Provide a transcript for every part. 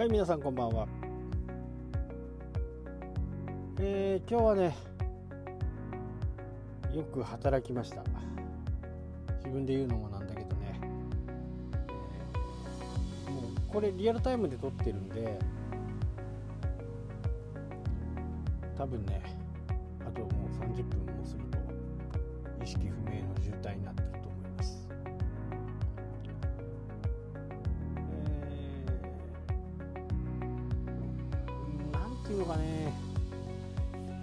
はい皆さんこんばんは。えー、今日はねよく働きました。自分で言うのもなんだけどね、もうこれリアルタイムで撮ってるんで多分ねあともう30分もすると意識不かね。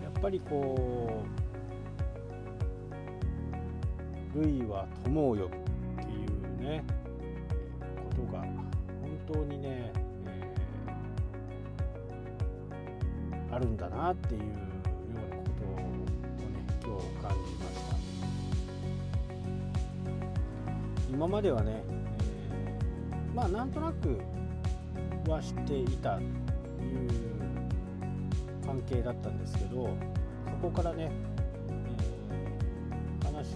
やっぱりこう類は友を呼ぶっていうねことが本当にねえあるんだなっていうようなことをね今日感じました。今まではね、えー、まあなんとなくは知っていたという関係だったんですけどそこからね、えー、話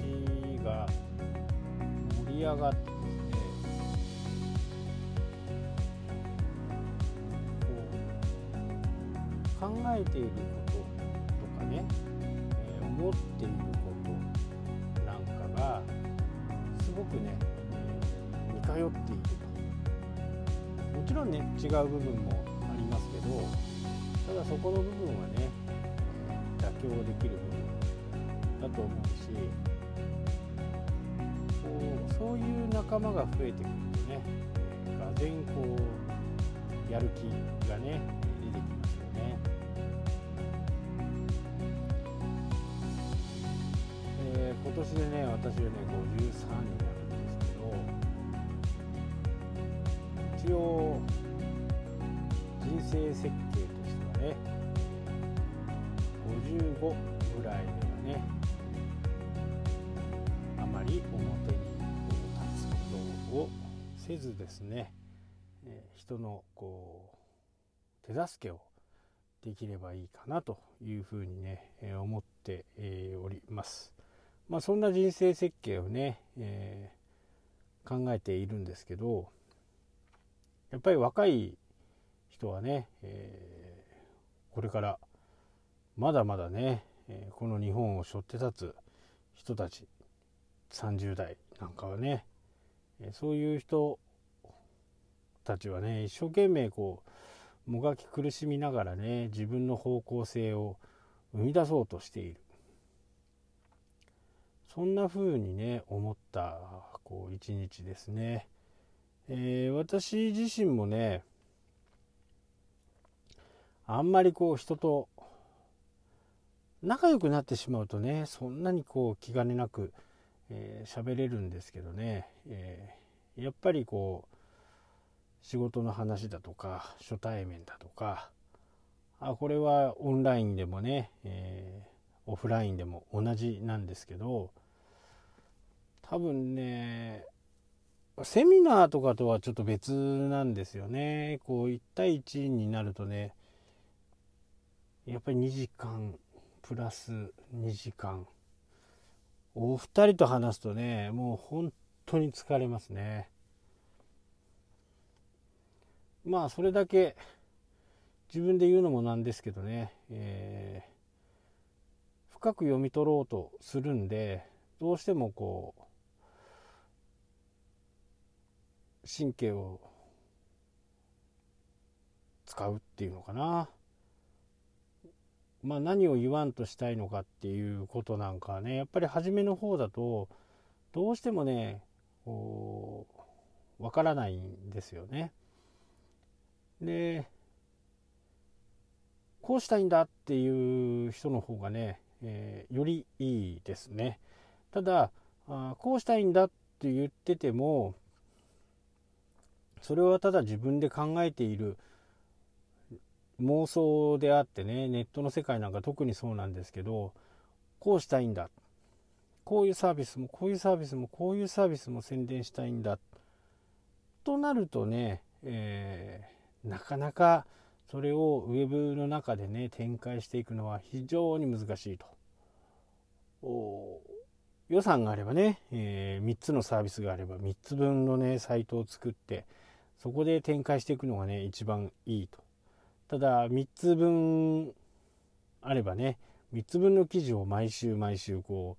が盛り上がってこう考えていることとかね、えー、思っていることなんかがすごくね、えー、似通っていると。もちろんね違う部分もありますけどただそこの部分はね妥協できる部分だと思うしこうそういう仲間が増えてくるとね、がぜんこうやる気がね出てきますよね。え今年でね私はね53になるんですけど一応人生設計55ぐらいではねあまり表に立つことをせずですね人のこう手助けをできればいいかなというふうにね思っております。まあ、そんな人生設計をね、えー、考えているんですけどやっぱり若い人はね、えー、これからまだまだね、え、この日本を背負って立つ人たち30代なんかはね、えそういう人たちはね一生懸命こうもがき苦しみながらね自分の方向性を生み出そうとしている。そんな風にね思ったこう一日ですね、えー、私自身もねあんまりこう人と仲良くなってしまうとねそんなにこう気兼ねなく喋、えー、れるんですけどね、えー、やっぱりこう仕事の話だとか初対面だとかあこれはオンラインでもね、えー、オフラインでも同じなんですけど多分ねセミナーとかとはちょっと別なんですよね。こう1対1になるとねやっぱり2時間プラス2時間。お二人と話すとねもう本当に疲れますね。まあそれだけ自分で言うのもなんですけどね、えー、深く読み取ろうとするんでどうしてもこう神経を使うっていうのかな。まあ何を言わんとしたいのかっていうことなんかね、やっぱり初めの方だと、どうしてもね、こう、わからないんですよね。で、こうしたいんだっていう人の方がね、えー、よりいいですね。ただあ、こうしたいんだって言ってても、それはただ自分で考えている妄想であってねネットの世界なんか特にそうなんですけどこうしたいんだ。こういうサービスもこういうサービスもこういうサービスも宣伝したいんだ。となるとね、えー、なかなかそれをウェブの中でね展開していくのは非常に難しいと。予算があればね、えー、3つのサービスがあれば3つ分のねサイトを作ってそこで展開していくのがね一番いいと。ただ3つ分あればね3つ分の記事を毎週毎週こ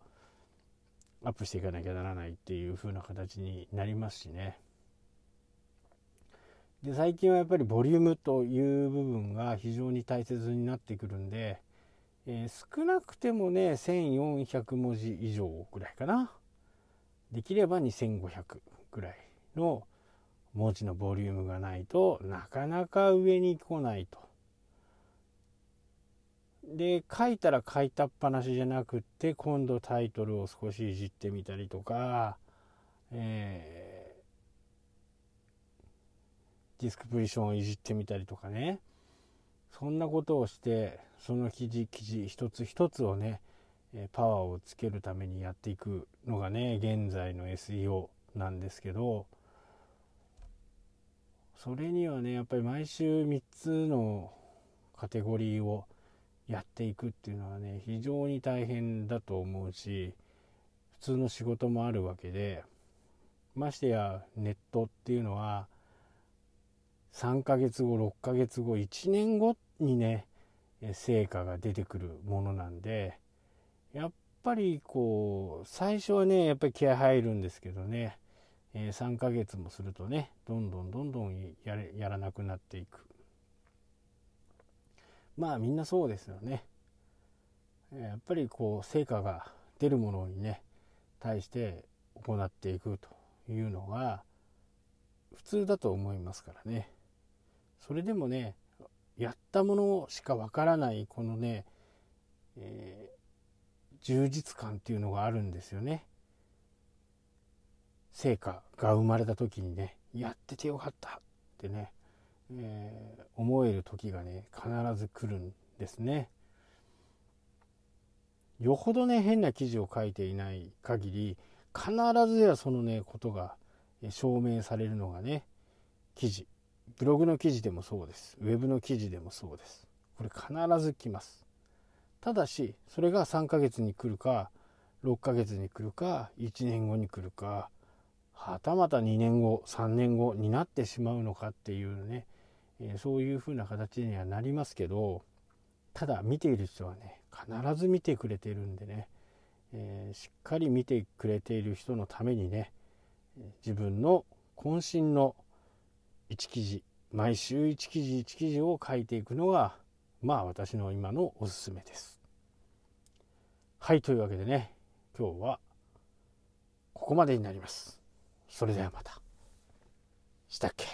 うアップしていかなきゃならないっていう風な形になりますしね。で最近はやっぱりボリュームという部分が非常に大切になってくるんで、えー、少なくてもね1400文字以上ぐらいかな。できれば2500ぐらいの文字のボリュームがないとなかなか上に来ないと。で書いたら書いたっぱなしじゃなくって今度タイトルを少しいじってみたりとか、えー、ディスクプリションをいじってみたりとかねそんなことをしてその記事記事一つ一つをねパワーをつけるためにやっていくのがね現在の SEO なんですけどそれにはねやっぱり毎週3つのカテゴリーをやっていくっていうのはね非常に大変だと思うし普通の仕事もあるわけでましてやネットっていうのは3ヶ月後6ヶ月後1年後にね成果が出てくるものなんでやっぱりこう最初はねやっぱり気合入るんですけどねえー、3ヶ月もするとねどんどんどんどんやれやらなくなっていく。まあみんなそうですよね。やっぱりこう成果が出るものにね対して行っていくというのが普通だと思いますからね。それでもねやったものしかわからないこのね、えー、充実感っていうのがあるんですよね。成果が生まれた時にねやっててよかったってね、えー、思える時がね必ず来るんですね。よほどね変な記事を書いていない限り必ずやそのねことが証明されるのがね記事。ブログの記事でもそうです。ウェブの記事でもそうです。これ必ず来ます。ただしそれが3ヶ月に来るか6ヶ月に来るか1年後に来るかはたまた2年後3年後になってしまうのかっていうね、え、そういうふうな形にはなりますけどただ見ている人はね必ず見てくれてるんでね、えー、しっかり見てくれている人のためにね自分の渾身の1記事毎週1記事1記事を書いていくのがまあ私の今のおすすめです。はいというわけでね今日はここまでになります。それではまた。したっけ？